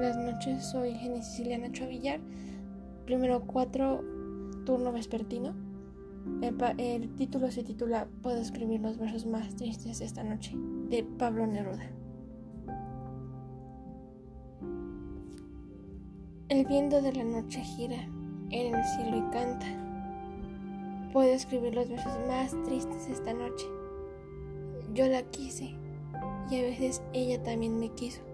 noches, soy Jenny Siciliana Chavillar. Primero cuatro, turno vespertino. El, título se titula Puedo escribir los versos más tristes esta noche, de Pablo Neruda. El viento de la noche gira en el cielo y canta. Puedo escribir los versos más tristes esta noche. Yo la quise y a veces ella también me quiso.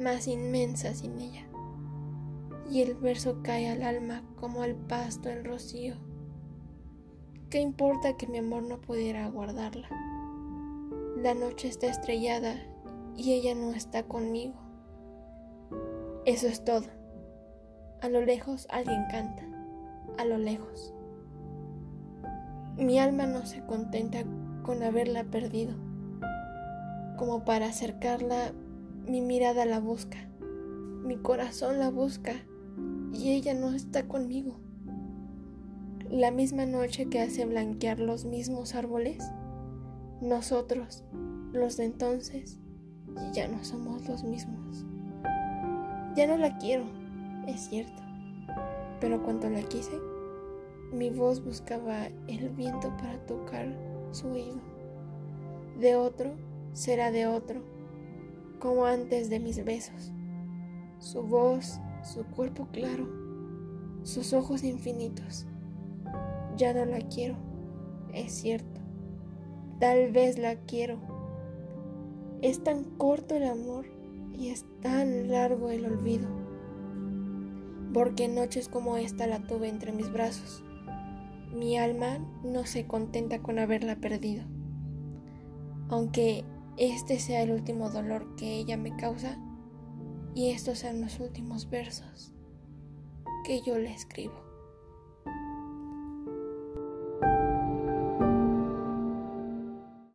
más inmensa sin ella. Y el verso cae al alma como al pasto el rocío. ¿Qué importa que mi amor no pudiera aguardarla? La noche está estrellada y ella no está conmigo. Eso es todo. A lo lejos alguien canta, a lo lejos. Mi alma no se contenta con haberla perdido. Como para acercarla, mi mirada la busca, mi corazón la busca y ella no está conmigo. La misma noche que hace blanquear los mismos árboles, nosotros, los de entonces, ya no somos los mismos. Ya no la quiero, es cierto, pero cuando la quise, mi voz buscaba el viento para tocar su oído. De otro será de otro, como antes de mis besos. Su voz, su cuerpo claro, sus ojos infinitos. Ya no la quiero, es cierto. Tal vez la quiero. Es tan corto el amor y es tan largo el olvido, porque noches como esta la tuve entre mis brazos. Mi alma no se contenta con haberla perdido, aunque este sea el último dolor que ella me causa y estos sean los últimos versos que yo le escribo.